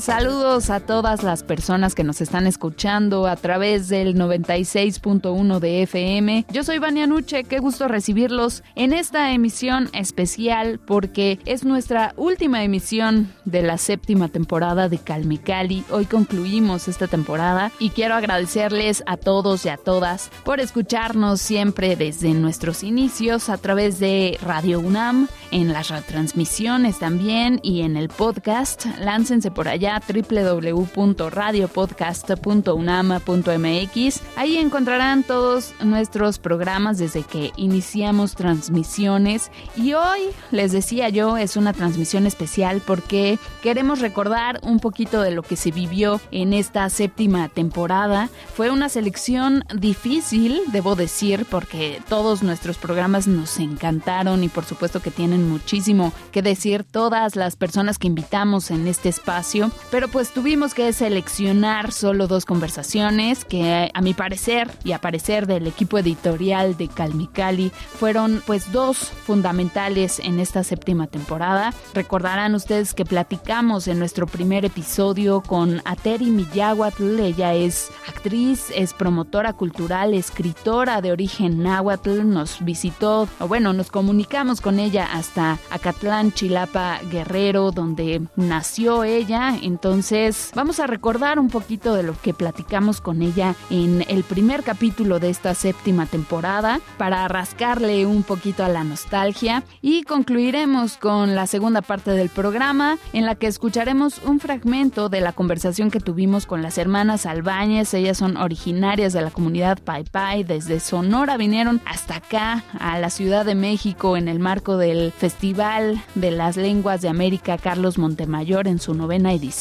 Saludos a todas las personas que nos están escuchando a través del 96.1 de FM. Yo soy Vania Nuche, qué gusto recibirlos en esta emisión especial porque es nuestra última emisión de la séptima temporada de Calme Cali. Hoy concluimos esta temporada y quiero agradecerles a todos y a todas por escucharnos siempre desde nuestros inicios a través de Radio UNAM, en las retransmisiones también y en el podcast. Láncense por allá www.radiopodcast.unama.mx. Ahí encontrarán todos nuestros programas desde que iniciamos transmisiones y hoy, les decía yo, es una transmisión especial porque queremos recordar un poquito de lo que se vivió en esta séptima temporada. Fue una selección difícil, debo decir, porque todos nuestros programas nos encantaron y por supuesto que tienen muchísimo que decir todas las personas que invitamos en este espacio pero pues tuvimos que seleccionar solo dos conversaciones que a mi parecer y a parecer del equipo editorial de Calmicali fueron pues dos fundamentales en esta séptima temporada. Recordarán ustedes que platicamos en nuestro primer episodio con Ateri Miyahuatl, ella es actriz, es promotora cultural, escritora de origen náhuatl, nos visitó, o bueno, nos comunicamos con ella hasta Acatlán, Chilapa, Guerrero, donde nació ella entonces, vamos a recordar un poquito de lo que platicamos con ella en el primer capítulo de esta séptima temporada para rascarle un poquito a la nostalgia y concluiremos con la segunda parte del programa en la que escucharemos un fragmento de la conversación que tuvimos con las hermanas Albañez. Ellas son originarias de la comunidad Pai Pai. Desde Sonora vinieron hasta acá, a la Ciudad de México, en el marco del Festival de las Lenguas de América Carlos Montemayor en su novena edición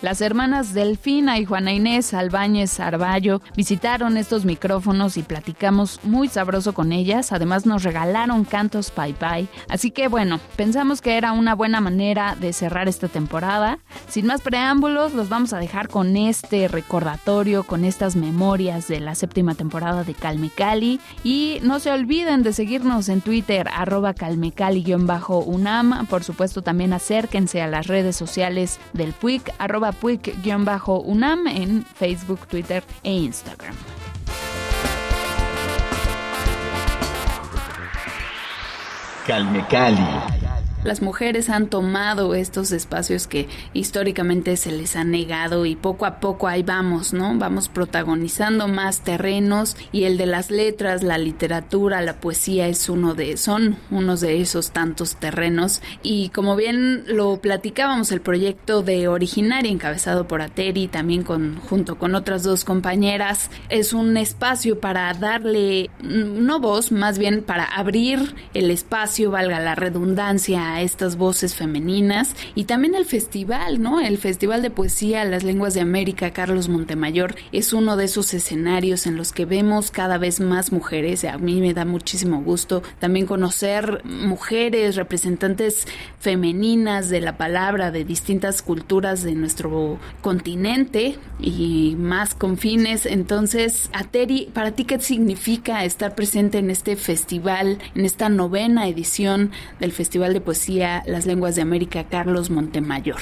las hermanas Delfina y Juana Inés Albáñez Arballo visitaron estos micrófonos y platicamos muy sabroso con ellas. Además nos regalaron cantos Pai Pai. Así que bueno, pensamos que era una buena manera de cerrar esta temporada. Sin más preámbulos, los vamos a dejar con este recordatorio, con estas memorias de la séptima temporada de Calme Cali. Y no se olviden de seguirnos en Twitter, arroba calmecali-unam. Por supuesto, también acérquense a las redes sociales del PUI arroba puic-unam en Facebook, Twitter e Instagram. Calme Cali las mujeres han tomado estos espacios que históricamente se les ha negado y poco a poco ahí vamos, ¿no? Vamos protagonizando más terrenos y el de las letras, la literatura, la poesía es uno de son unos de esos tantos terrenos y como bien lo platicábamos el proyecto de Originaria encabezado por Ateri también con junto con otras dos compañeras es un espacio para darle mm, no voz, más bien para abrir el espacio, valga la redundancia estas voces femeninas y también el festival, ¿no? El Festival de Poesía Las Lenguas de América Carlos Montemayor es uno de esos escenarios en los que vemos cada vez más mujeres. A mí me da muchísimo gusto también conocer mujeres, representantes femeninas de la palabra de distintas culturas de nuestro continente y más confines. Entonces, Ateri, ¿para ti qué significa estar presente en este festival, en esta novena edición del Festival de Poesía? Las Lenguas de América, Carlos Montemayor?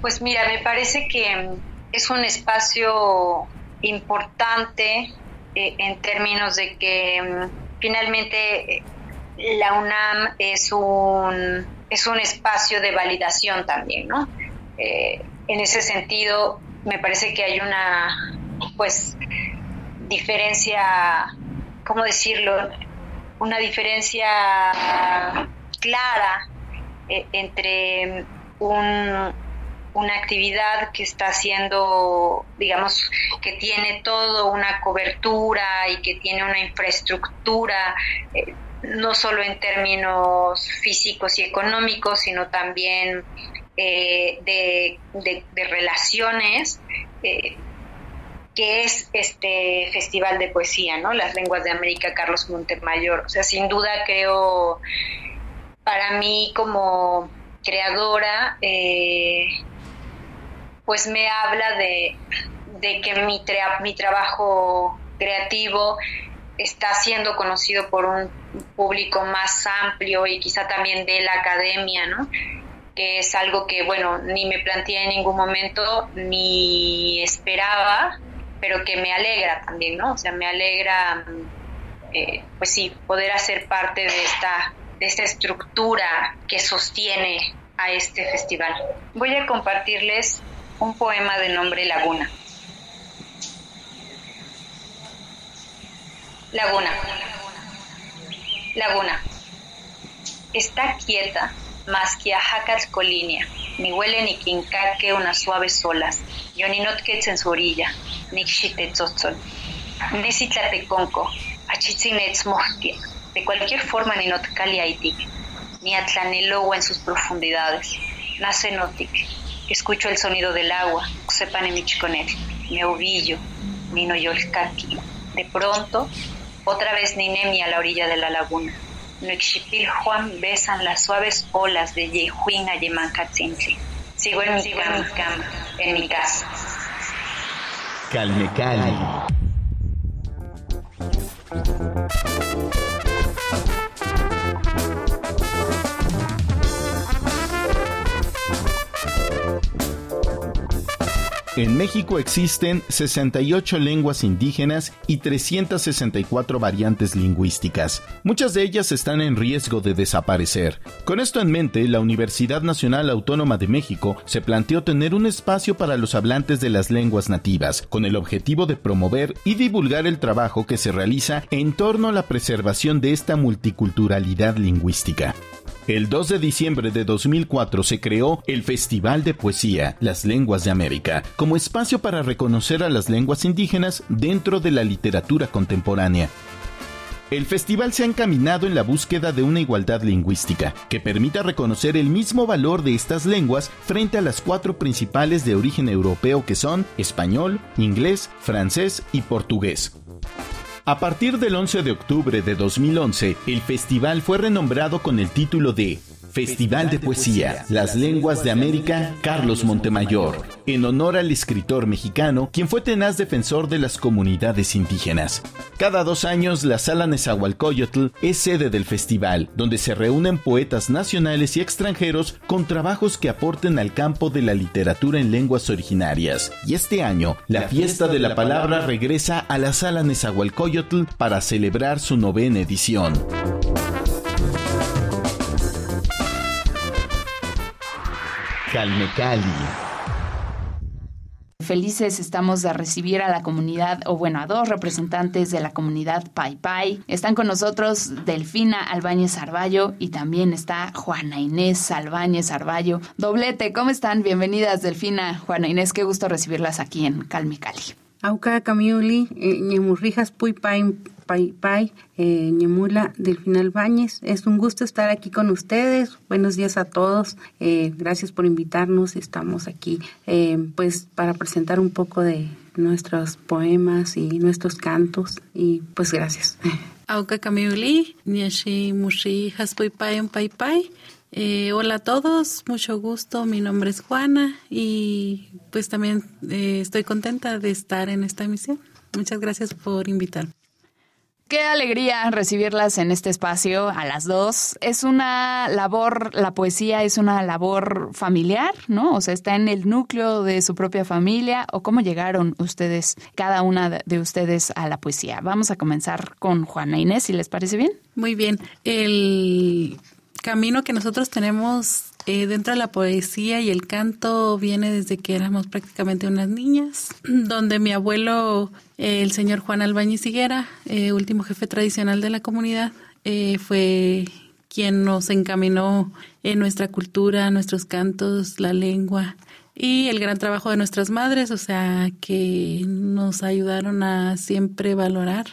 Pues mira, me parece que es un espacio importante eh, en términos de que mm, finalmente eh, la UNAM es un, es un espacio de validación también, ¿no? Eh, en ese sentido, me parece que hay una, pues, diferencia, ¿cómo decirlo? Una diferencia clara eh, entre un, una actividad que está haciendo, digamos, que tiene todo una cobertura y que tiene una infraestructura, eh, no solo en términos físicos y económicos, sino también eh, de, relaciones, que es este festival de poesía, ¿no? Las lenguas de América, Carlos Montemayor. O sea, sin duda creo, para mí como creadora, eh, pues me habla de, que mi, mi trabajo creativo está siendo conocido por un público más amplio y quizá también de la academia, ¿no? que es algo que, bueno, ni me planteé en ningún momento, ni esperaba, pero que me alegra también, ¿no? O sea, me alegra, eh, pues sí, poder hacer parte de esta, de esta estructura que sostiene a este festival. Voy a compartirles un poema de nombre Laguna. Laguna. Laguna. Está quieta más que a colinia, ni huele ni quincaque unas suaves olas, yoninotquetz en su orilla, ni xitetzotzol, ni citlateconco, achitzinetz mohtia, de cualquier forma ni notkali aitik, ni atlanelowa en sus profundidades, nace notic, escucho el sonido del agua, sepan michconet, me ovillo, ni noyolcaqui, de pronto, otra vez Ninemi a la orilla de la laguna Nuixipil Juan besan las suaves olas de Yehuin a Yemancatzintli. Sigo en mi cama, en mi casa. Calme Cali. En México existen 68 lenguas indígenas y 364 variantes lingüísticas. Muchas de ellas están en riesgo de desaparecer. Con esto en mente, la Universidad Nacional Autónoma de México se planteó tener un espacio para los hablantes de las lenguas nativas, con el objetivo de promover y divulgar el trabajo que se realiza en torno a la preservación de esta multiculturalidad lingüística. El 2 de diciembre de 2004 se creó el Festival de Poesía, Las Lenguas de América, como espacio para reconocer a las lenguas indígenas dentro de la literatura contemporánea. El festival se ha encaminado en la búsqueda de una igualdad lingüística que permita reconocer el mismo valor de estas lenguas frente a las cuatro principales de origen europeo que son español, inglés, francés y portugués. A partir del 11 de octubre de 2011, el festival fue renombrado con el título de Festival de Poesía, Las Lenguas de América, Carlos Montemayor, en honor al escritor mexicano, quien fue tenaz defensor de las comunidades indígenas. Cada dos años, la Sala Nezahualcóyotl es sede del festival, donde se reúnen poetas nacionales y extranjeros con trabajos que aporten al campo de la literatura en lenguas originarias. Y este año, la fiesta de la palabra regresa a la Sala Nezahualcóyotl para celebrar su novena edición. Calme Cali. Felices estamos de recibir a la comunidad, o bueno, a dos representantes de la comunidad Pai Pai. Están con nosotros Delfina Albáñez Arballo y también está Juana Inés Albáñez Arballo. Doblete, ¿cómo están? Bienvenidas, Delfina, Juana Inés, qué gusto recibirlas aquí en Calme Cali. Auca Camiuli, eh, Ñemurrijas Pui Pai Pai Pai, eh, Ñemula Delfina Báñez. Es un gusto estar aquí con ustedes. Buenos días a todos. Eh, gracias por invitarnos. Estamos aquí eh, pues para presentar un poco de nuestros poemas y nuestros cantos y pues gracias. Eh, hola a todos, mucho gusto. Mi nombre es Juana y pues también eh, estoy contenta de estar en esta emisión. Muchas gracias por invitarme. Qué alegría recibirlas en este espacio a las dos. Es una labor, la poesía es una labor familiar, ¿no? O sea, está en el núcleo de su propia familia o cómo llegaron ustedes, cada una de ustedes a la poesía. Vamos a comenzar con Juana Inés, si les parece bien. Muy bien. El camino que nosotros tenemos eh, dentro de la poesía y el canto viene desde que éramos prácticamente unas niñas, donde mi abuelo, eh, el señor Juan Albañiz Higuera, eh, último jefe tradicional de la comunidad, fue quien nos encaminó en nuestra cultura, nuestros cantos, la lengua, y el gran trabajo de nuestras madres, o sea, que nos ayudaron a siempre valorar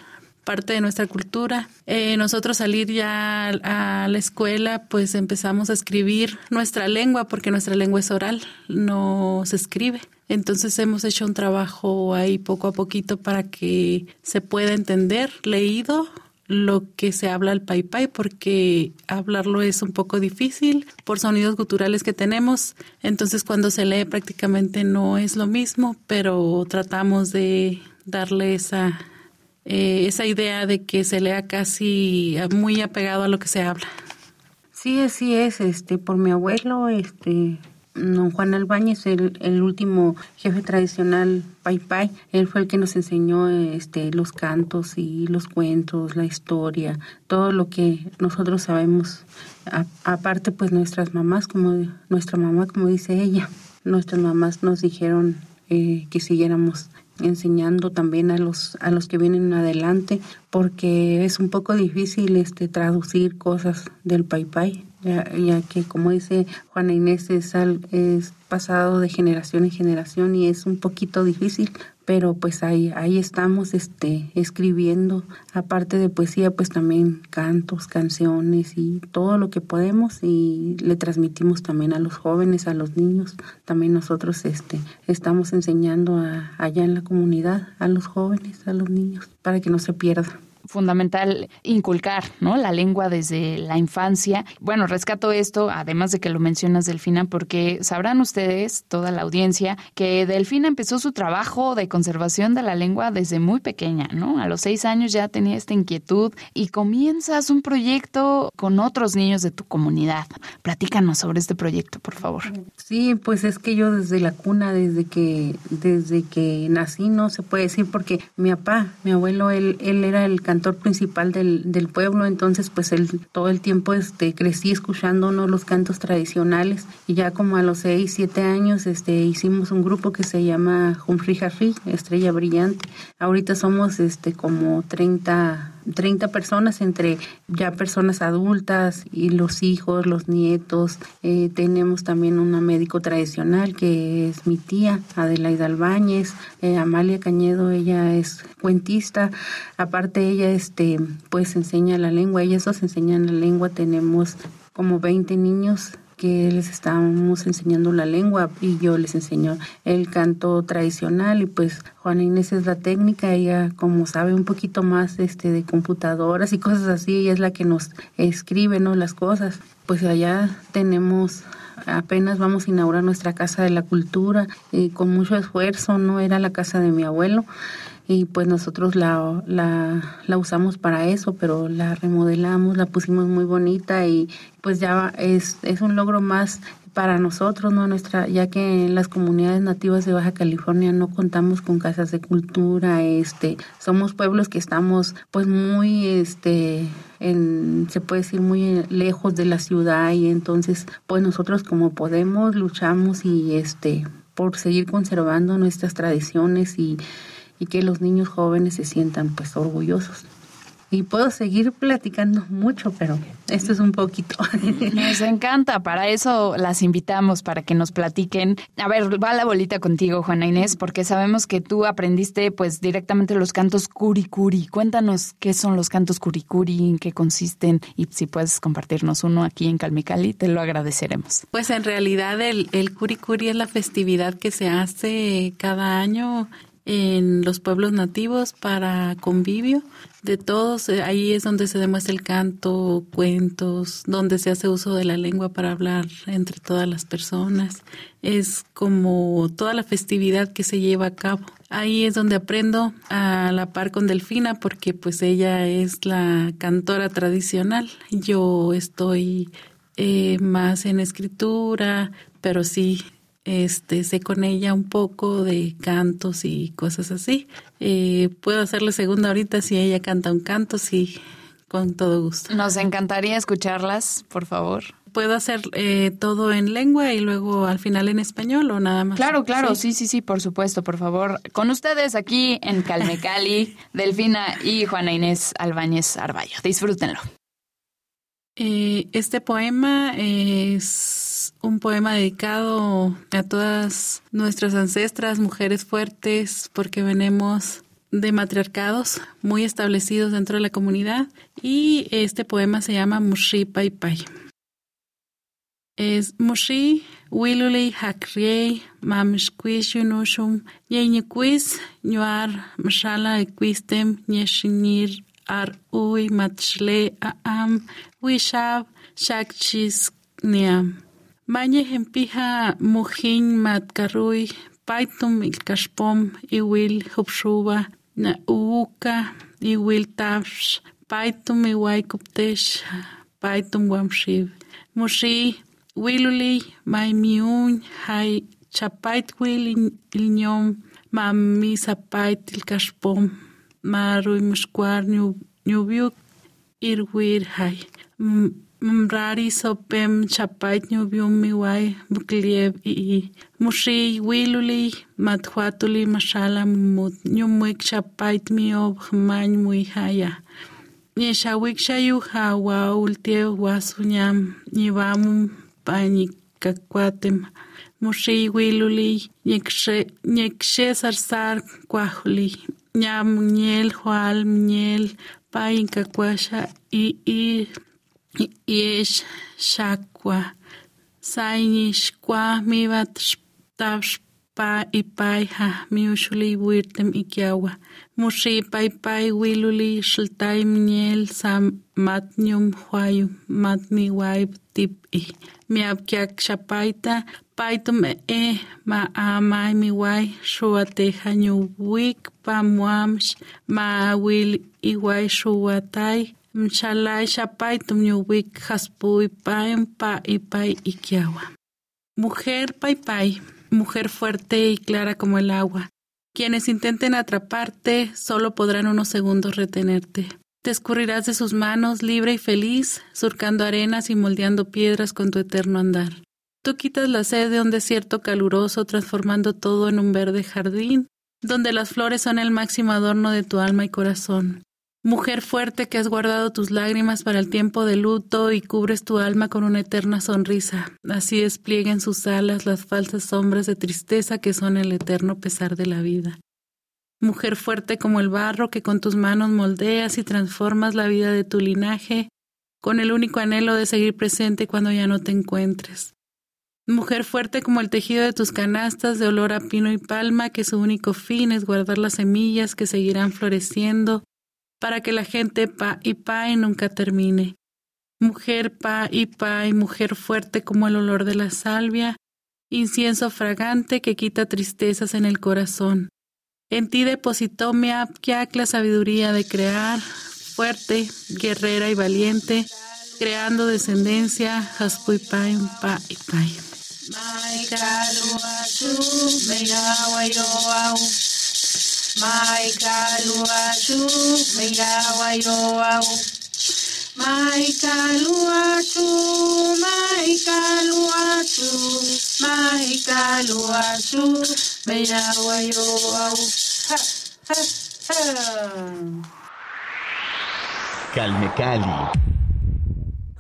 parte de nuestra cultura. Eh, nosotros salir ya a la escuela, pues empezamos a escribir nuestra lengua, porque nuestra lengua es oral, no se escribe. Entonces hemos hecho un trabajo ahí poco a poquito para que se pueda entender, leído, lo que se habla al pai pai porque hablarlo es un poco difícil por sonidos guturales que tenemos. Entonces cuando se lee prácticamente no es lo mismo, pero tratamos de darle esa eh, esa idea de que se lea casi muy apegado a lo que se habla. Sí, así es, este, por mi abuelo, este, don Juan Albáñez, el, el último jefe tradicional Pai él fue el que nos enseñó este, los cantos y los cuentos, la historia, todo lo que nosotros sabemos. aparte, pues nuestras mamás, como nuestra mamá, como dice ella, nuestras mamás nos dijeron eh, que siguiéramos enseñando también a los a los que vienen adelante porque es un poco difícil este traducir cosas del pai ya, ya que como dice Juana Inés es, es pasado de generación en generación y es un poquito difícil pero pues ahí ahí estamos este escribiendo. Aparte de poesía pues también cantos canciones y todo lo que podemos. Y le transmitimos también a los jóvenes a los niños. También nosotros este estamos enseñando allá en la comunidad a los jóvenes a los niños para que no se pierda fundamental inculcar, ¿no? La lengua desde la infancia. Bueno, rescato esto, además de que lo mencionas Delfina, porque sabrán ustedes, toda la audiencia, que Delfina empezó su trabajo de conservación de la lengua desde muy pequeña, ¿no? A los seis años ya tenía esta inquietud y comienzas un proyecto con otros niños de tu comunidad. Platícanos sobre este proyecto, por favor. Sí, pues es que yo desde la cuna, desde que, desde que nací, no se puede decir, porque mi papá, mi abuelo, él, él era el cantor principal del, del pueblo, entonces pues él, todo el tiempo este, crecí escuchando los cantos tradicionales y ya como a los seis, siete años este, hicimos un grupo que se llama Humphrey Harry, Estrella Brillante. Ahorita somos este, como 30 30 personas entre ya personas adultas y los hijos, los nietos. Eh, tenemos también una médico tradicional que es mi tía, Adelaida Albáñez. Eh, Amalia Cañedo, ella es cuentista. Aparte ella este pues enseña la lengua, ellas dos enseñan la lengua. Tenemos como 20 niños que les estábamos enseñando la lengua y yo les enseño el canto tradicional y pues Juana Inés es la técnica, ella como sabe un poquito más este de computadoras y cosas así, ella es la que nos escribe no las cosas. Pues allá tenemos apenas vamos a inaugurar nuestra casa de la cultura y con mucho esfuerzo, no era la casa de mi abuelo y pues nosotros la, la, la, usamos para eso, pero la remodelamos, la pusimos muy bonita y pues ya es, es un logro más para nosotros, ¿no? Nuestra, ya que en las comunidades nativas de Baja California no contamos con casas de cultura, este, somos pueblos que estamos pues muy, este, en, se puede decir muy lejos de la ciudad y entonces pues nosotros como podemos luchamos y este, por seguir conservando nuestras tradiciones y y que los niños jóvenes se sientan pues orgullosos. Y puedo seguir platicando mucho, pero esto es un poquito. Nos encanta, para eso las invitamos, para que nos platiquen. A ver, va la bolita contigo, Juana Inés, porque sabemos que tú aprendiste pues directamente los cantos curicuri. Cuéntanos qué son los cantos curicuri, en qué consisten y si puedes compartirnos uno aquí en Calmicali, te lo agradeceremos. Pues en realidad el, el curicuri es la festividad que se hace cada año en los pueblos nativos para convivio de todos. Eh, ahí es donde se demuestra el canto, cuentos, donde se hace uso de la lengua para hablar entre todas las personas. Es como toda la festividad que se lleva a cabo. Ahí es donde aprendo a la par con Delfina porque pues ella es la cantora tradicional. Yo estoy eh, más en escritura, pero sí este, sé con ella un poco de cantos y cosas así. Eh, puedo hacerle segunda ahorita si ella canta un canto, sí, con todo gusto. Nos encantaría escucharlas, por favor. ¿Puedo hacer eh, todo en lengua y luego al final en español o nada más? Claro, claro, ¿Sí? sí, sí, por supuesto, por favor. Con ustedes aquí en Calmecali, Delfina y Juana Inés Albáñez Arballo. Disfrútenlo. Eh, este poema es un poema dedicado a todas nuestras ancestras, mujeres fuertes, porque venimos de matriarcados muy establecidos dentro de la comunidad y este poema se llama Mushi Pai Pai. Es Mushi Wiluli Hakriei Mamishquish Yunushum Yeñiquis Ñuar Mashala Equistem Nyeshinir Ar Ui Matshle Aam Wishab Shakchis Niam. Mañe empija mujin matkarruy paitum ilkashpom iwil jupshuba na ubuka iwil tavsh paitum iwaykuptesh paitum wamshiv. Mushi wiluli maimiun hay chapait wil ilñom mami sapait ilkashpom maruy mushkwar nyubiuk irwir hay. mrari sopem chapait nyubiumi wai buklieb ii. Mushi wiluli mathuatuli mashala mut nyumwik chapait miob man muihaya nieshawik shayuha waultie wasuñam ñibamum pañikakuatem. Mushi wiluli ñekshe sarsar kuajuli. Ñam ñel jual kakwasha i ii. Ixchakua sayñixkuajmivat taxpa ipayha miuxuli wirtem viluli šltaj mniel wiluli xiltay huaju matmi huayu tip i. tip'i miapkiak šapajta paytum e, e ma amay miway xuateja pa muamš ma vil i vaj šuva taj. Mchalai shapai tumñuwik haspuy paim pa ipay ikiawa. Mujer pai, mujer fuerte y clara como el agua. Quienes intenten atraparte solo podrán unos segundos retenerte. Te escurrirás de sus manos libre y feliz, surcando arenas y moldeando piedras con tu eterno andar. Tú quitas la sed de un desierto caluroso, transformando todo en un verde jardín, donde las flores son el máximo adorno de tu alma y corazón. Mujer fuerte que has guardado tus lágrimas para el tiempo de luto y cubres tu alma con una eterna sonrisa. Así desplieguen sus alas las falsas sombras de tristeza que son el eterno pesar de la vida. Mujer fuerte como el barro que con tus manos moldeas y transformas la vida de tu linaje, con el único anhelo de seguir presente cuando ya no te encuentres. Mujer fuerte como el tejido de tus canastas de olor a pino y palma, que su único fin es guardar las semillas que seguirán floreciendo para que la gente pa y pa y nunca termine. Mujer pa y pa y mujer fuerte como el olor de la salvia, incienso fragante que quita tristezas en el corazón. En ti depositó mi Apkiak la sabiduría de crear, fuerte, guerrera y valiente, creando descendencia, Haspuy Pai, Pa y Pai. Mai kaluachu megawayoau. Mai kaluachu, mai kaluachu, mai kaluachu megawayoau. Ha, ha, ha. Calme Cali.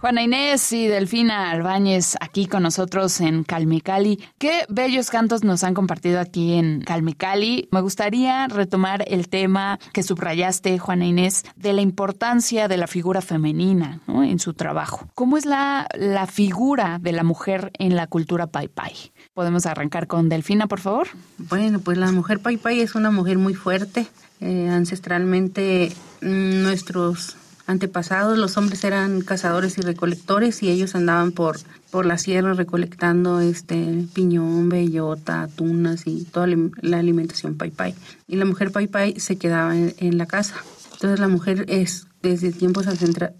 Juana Inés y Delfina Albáñez aquí con nosotros en Calmicali. Qué bellos cantos nos han compartido aquí en Calmicali. Me gustaría retomar el tema que subrayaste, Juana Inés, de la importancia de la figura femenina en su trabajo. ¿Cómo es la, la figura de la mujer en la cultura Pai Pai? ¿Podemos arrancar con Delfina, por favor? Bueno, pues la mujer Pai Pai es una mujer muy fuerte. Eh, ancestralmente mm, nuestros antepasados los hombres eran cazadores y recolectores y ellos andaban por, por la sierra recolectando este piñón, bellota, tunas y toda la alimentación pai pai. Y la mujer pai pai se quedaba en, la casa. Entonces la mujer es desde tiempos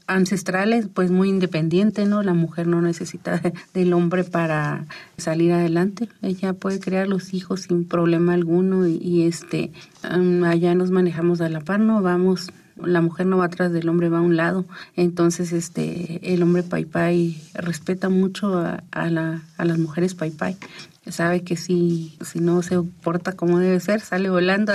ancestrales pues muy independiente, ¿no? La mujer no necesita del hombre para salir adelante. Ella puede crear los hijos sin problema alguno y, este allá nos manejamos a la par, ¿no? Vamos la mujer no va atrás del hombre, va a un lado. Entonces, este, el hombre pai pai respeta mucho a, la, a las mujeres pai pai. Sabe que si, si no se porta como debe ser, sale volando.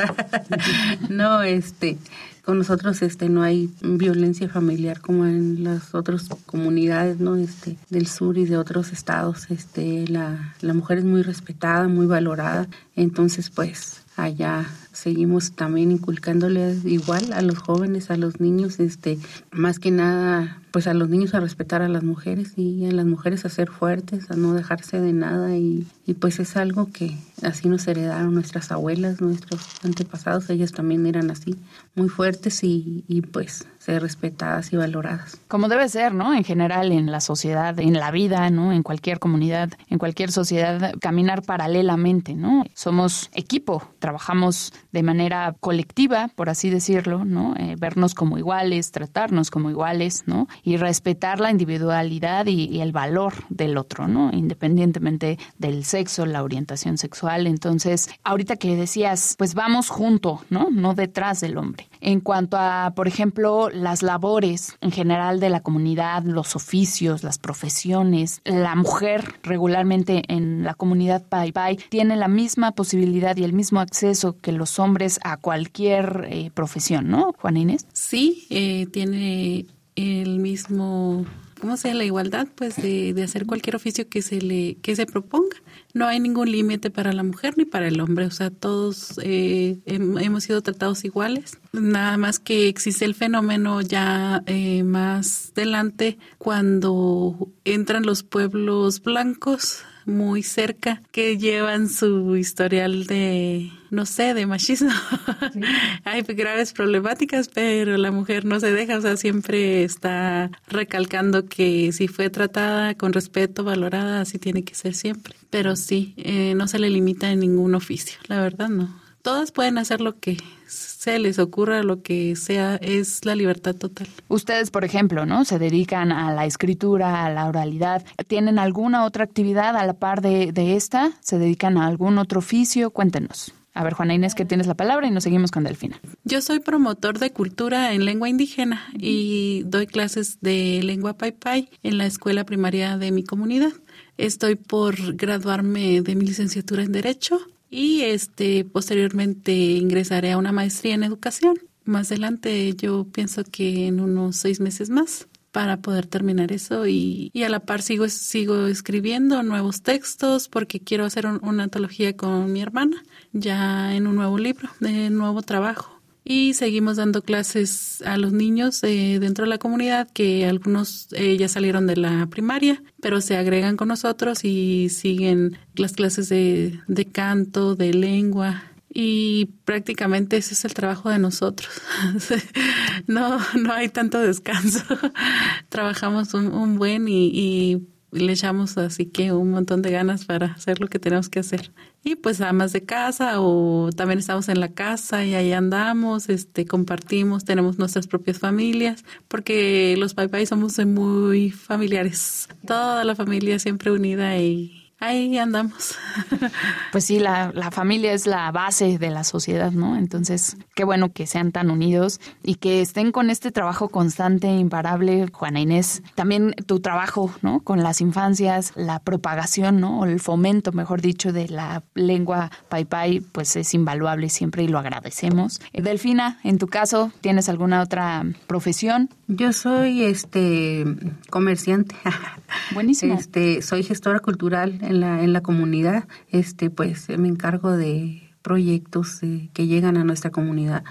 no, este, con nosotros este no hay violencia familiar como en las otras comunidades, ¿no? Este del sur y de otros estados. Este la, la mujer es muy respetada, muy valorada. Entonces, pues allá seguimos también inculcándole igual a los jóvenes, a los niños, este, más que nada, pues a los niños a respetar a las mujeres y a las mujeres a ser fuertes, a no dejarse de nada y, y pues es algo que así nos heredaron nuestras abuelas, nuestros antepasados, ellas también eran así, muy fuertes y, y pues ser respetadas y valoradas. Como debe ser, ¿no? En general, en la sociedad, en la vida, ¿no? En cualquier comunidad, en cualquier sociedad, caminar paralelamente, ¿no? Somos equipo, trabajamos de manera colectiva, por así decirlo, ¿no? Eh, vernos como iguales, tratarnos como iguales, ¿no? Y respetar la individualidad y, y el valor del otro, ¿no? Independientemente del sexo, la orientación sexual. Entonces, ahorita que decías, pues vamos junto, ¿no? No detrás del hombre. En cuanto a, por ejemplo, las labores en general de la comunidad, los oficios, las profesiones, la mujer regularmente en la comunidad Pai Pai tiene la misma posibilidad y el mismo acceso que los hombres a cualquier eh, profesión, ¿no, Juana Inés? Sí, eh, tiene el mismo ¿cómo sea la igualdad? Pues de, de, hacer cualquier oficio que se le que se proponga. No hay ningún límite para la mujer ni para el hombre, o sea, todos eh, hemos sido tratados iguales. Nada más que existe el fenómeno ya eh, más adelante cuando entran los pueblos blancos muy cerca que llevan su historial de, no sé, de machismo. Sí. Hay graves problemáticas, pero la mujer no se deja, o sea, siempre está recalcando que si fue tratada con respeto, valorada, así tiene que ser siempre. Pero sí, eh, no se le limita en ningún oficio, la verdad no todas pueden hacer lo que se les ocurra, lo que sea, es la libertad total. Ustedes, por ejemplo, ¿no? Se dedican a la escritura, a la oralidad. ¿Tienen alguna otra actividad a la par de, de esta? ¿Se dedican a algún otro oficio? Cuéntenos. A ver, Juana Inés, que tienes la palabra y nos seguimos con Delfina. Yo soy promotor de cultura en lengua indígena y doy clases de lengua pai pai en la escuela primaria de mi comunidad. Estoy por graduarme de mi licenciatura en Derecho y este posteriormente ingresaré a una maestría en educación. Más adelante yo pienso que en unos seis meses más para poder terminar eso y, y a la par sigo, sigo escribiendo nuevos textos porque quiero hacer un, una antología con mi hermana ya en un nuevo libro, de nuevo trabajo y seguimos dando clases a los niños eh, dentro de la comunidad que algunos eh, ya salieron de la primaria, pero se agregan con nosotros y siguen las clases de, de canto, de lengua y prácticamente ese es el trabajo de nosotros. no, no hay tanto descanso. Trabajamos un, un buen y, y le echamos así que un montón de ganas para hacer lo que tenemos que hacer. Y pues amas de casa o también estamos en la casa y ahí andamos, este compartimos, tenemos nuestras propias familias, porque los Pai somos muy familiares. Toda la familia siempre unida y ahí andamos. Pues sí, la, la, familia es la base de la sociedad, ¿no? Entonces, qué bueno que sean tan unidos y que estén con este trabajo constante, imparable, Juana Inés. También tu trabajo, ¿no? Con las infancias, la propagación, ¿no? O el fomento, mejor dicho, de la lengua pai pai, pues es invaluable siempre y lo agradecemos. Delfina, en tu caso, ¿tienes alguna otra profesión? Yo soy este comerciante. Buenísimo. Este, soy gestora cultural en la, en la comunidad, este, pues me encargo de proyectos eh, que llegan a nuestra comunidad,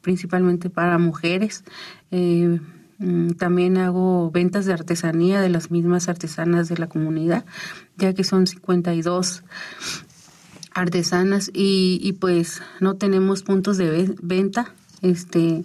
principalmente para mujeres. Eh, también hago ventas de artesanía de las mismas artesanas de la comunidad, ya que son 52 artesanas y, y pues no tenemos puntos de venta. Este,